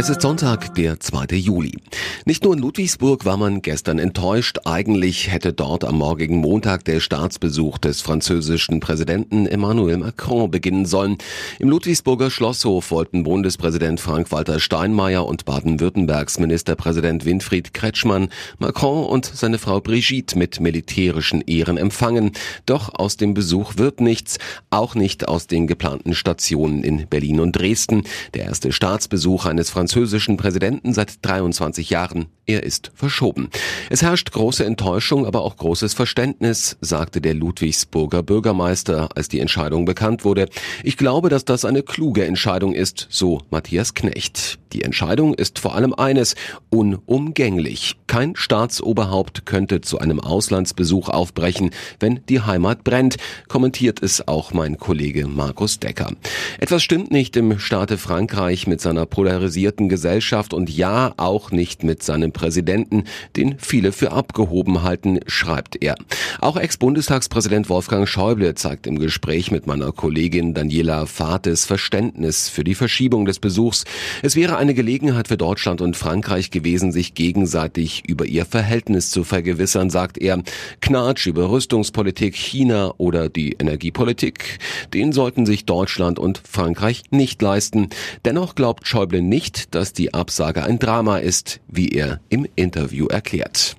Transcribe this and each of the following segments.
Es ist Sonntag, der 2. Juli. Nicht nur in Ludwigsburg war man gestern enttäuscht. Eigentlich hätte dort am morgigen Montag der Staatsbesuch des französischen Präsidenten Emmanuel Macron beginnen sollen. Im Ludwigsburger Schlosshof wollten Bundespräsident Frank-Walter Steinmeier und Baden-Württembergs Ministerpräsident Winfried Kretschmann Macron und seine Frau Brigitte mit militärischen Ehren empfangen. Doch aus dem Besuch wird nichts, auch nicht aus den geplanten Stationen in Berlin und Dresden. Der erste Staatsbesuch eines französischen französischen Präsidenten seit 23 Jahren. Er ist verschoben. Es herrscht große Enttäuschung, aber auch großes Verständnis, sagte der Ludwigsburger Bürgermeister, als die Entscheidung bekannt wurde. Ich glaube, dass das eine kluge Entscheidung ist, so Matthias Knecht. Die Entscheidung ist vor allem eines, unumgänglich. Kein Staatsoberhaupt könnte zu einem Auslandsbesuch aufbrechen, wenn die Heimat brennt, kommentiert es auch mein Kollege Markus Decker. Etwas stimmt nicht im Staate Frankreich mit seiner polarisierten polarisierten Gesellschaft und ja auch nicht mit seinem Präsidenten, den viele für abgehoben halten, schreibt er. Auch Ex-Bundestagspräsident Wolfgang Schäuble zeigt im Gespräch mit meiner Kollegin Daniela Fates Verständnis für die Verschiebung des Besuchs. Es wäre eine Gelegenheit für Deutschland und Frankreich gewesen, sich gegenseitig über ihr Verhältnis zu vergewissern, sagt er. Knatsch über Rüstungspolitik, China oder die Energiepolitik, den sollten sich Deutschland und Frankreich nicht leisten. Dennoch glaubt Schäuble nicht, dass die Absage ein Drama ist, wie er im Interview erklärt.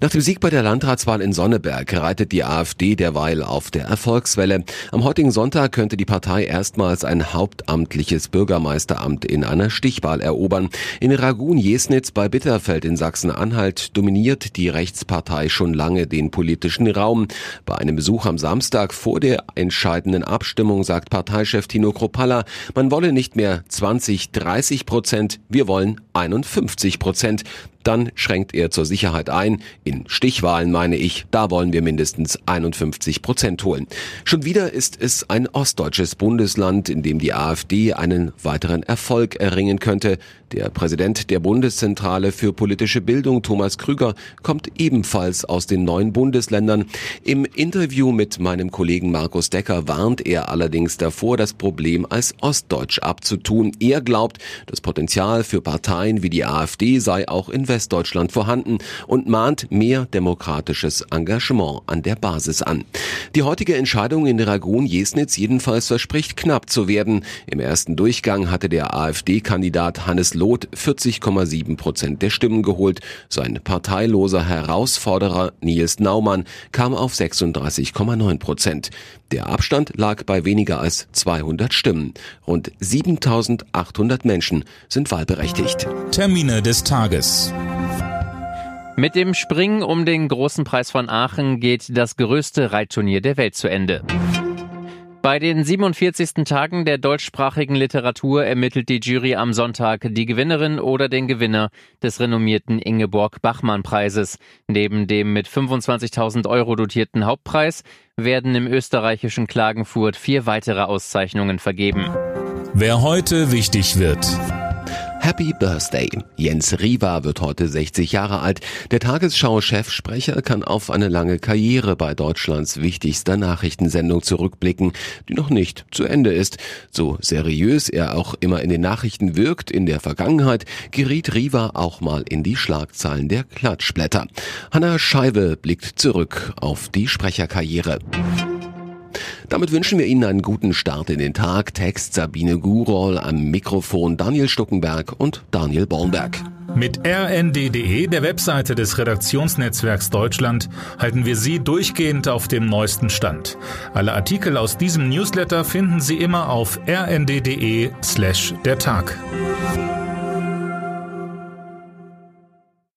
Nach dem Sieg bei der Landratswahl in Sonneberg reitet die AfD derweil auf der Erfolgswelle. Am heutigen Sonntag könnte die Partei erstmals ein hauptamtliches Bürgermeisteramt in einer Stichwahl erobern. In Ragun-Jesnitz bei Bitterfeld in Sachsen-Anhalt dominiert die Rechtspartei schon lange den politischen Raum. Bei einem Besuch am Samstag vor der entscheidenden Abstimmung sagt Parteichef Tino Kropalla, man wolle nicht mehr 20, 30 Prozent, wir wollen 51 Prozent. Dann schränkt er zur Sicherheit ein. In Stichwahlen meine ich, da wollen wir mindestens 51 Prozent holen. Schon wieder ist es ein ostdeutsches Bundesland, in dem die AfD einen weiteren Erfolg erringen könnte. Der Präsident der Bundeszentrale für politische Bildung, Thomas Krüger, kommt ebenfalls aus den neuen Bundesländern. Im Interview mit meinem Kollegen Markus Decker warnt er allerdings davor, das Problem als ostdeutsch abzutun. Er glaubt, das Potenzial für Parteien wie die AfD sei auch in Westdeutschland vorhanden und mahnt mehr demokratisches Engagement an der Basis an. Die heutige Entscheidung in Ragun-Jesnitz jedenfalls verspricht knapp zu werden. Im ersten Durchgang hatte der AfD-Kandidat Hannes Loth 40,7 Prozent der Stimmen geholt. Sein parteiloser Herausforderer Nils Naumann kam auf 36,9 Prozent. Der Abstand lag bei weniger als 200 Stimmen. Rund 7800 Menschen sind wahlberechtigt. Termine des Tages. Mit dem Springen um den großen Preis von Aachen geht das größte Reitturnier der Welt zu Ende. Bei den 47. Tagen der deutschsprachigen Literatur ermittelt die Jury am Sonntag die Gewinnerin oder den Gewinner des renommierten Ingeborg Bachmann Preises. Neben dem mit 25.000 Euro dotierten Hauptpreis werden im österreichischen Klagenfurt vier weitere Auszeichnungen vergeben. Wer heute wichtig wird. Happy Birthday. Jens Riva wird heute 60 Jahre alt. Der Tagesschau-Chefsprecher kann auf eine lange Karriere bei Deutschlands wichtigster Nachrichtensendung zurückblicken, die noch nicht zu Ende ist. So seriös er auch immer in den Nachrichten wirkt, in der Vergangenheit geriet Riva auch mal in die Schlagzeilen der Klatschblätter. Hanna Scheibe blickt zurück auf die Sprecherkarriere. Damit wünschen wir Ihnen einen guten Start in den Tag. Text Sabine Gurol, am Mikrofon Daniel Stuckenberg und Daniel Bornberg. Mit rnd.de, der Webseite des Redaktionsnetzwerks Deutschland, halten wir Sie durchgehend auf dem neuesten Stand. Alle Artikel aus diesem Newsletter finden Sie immer auf rnd.de slash der Tag.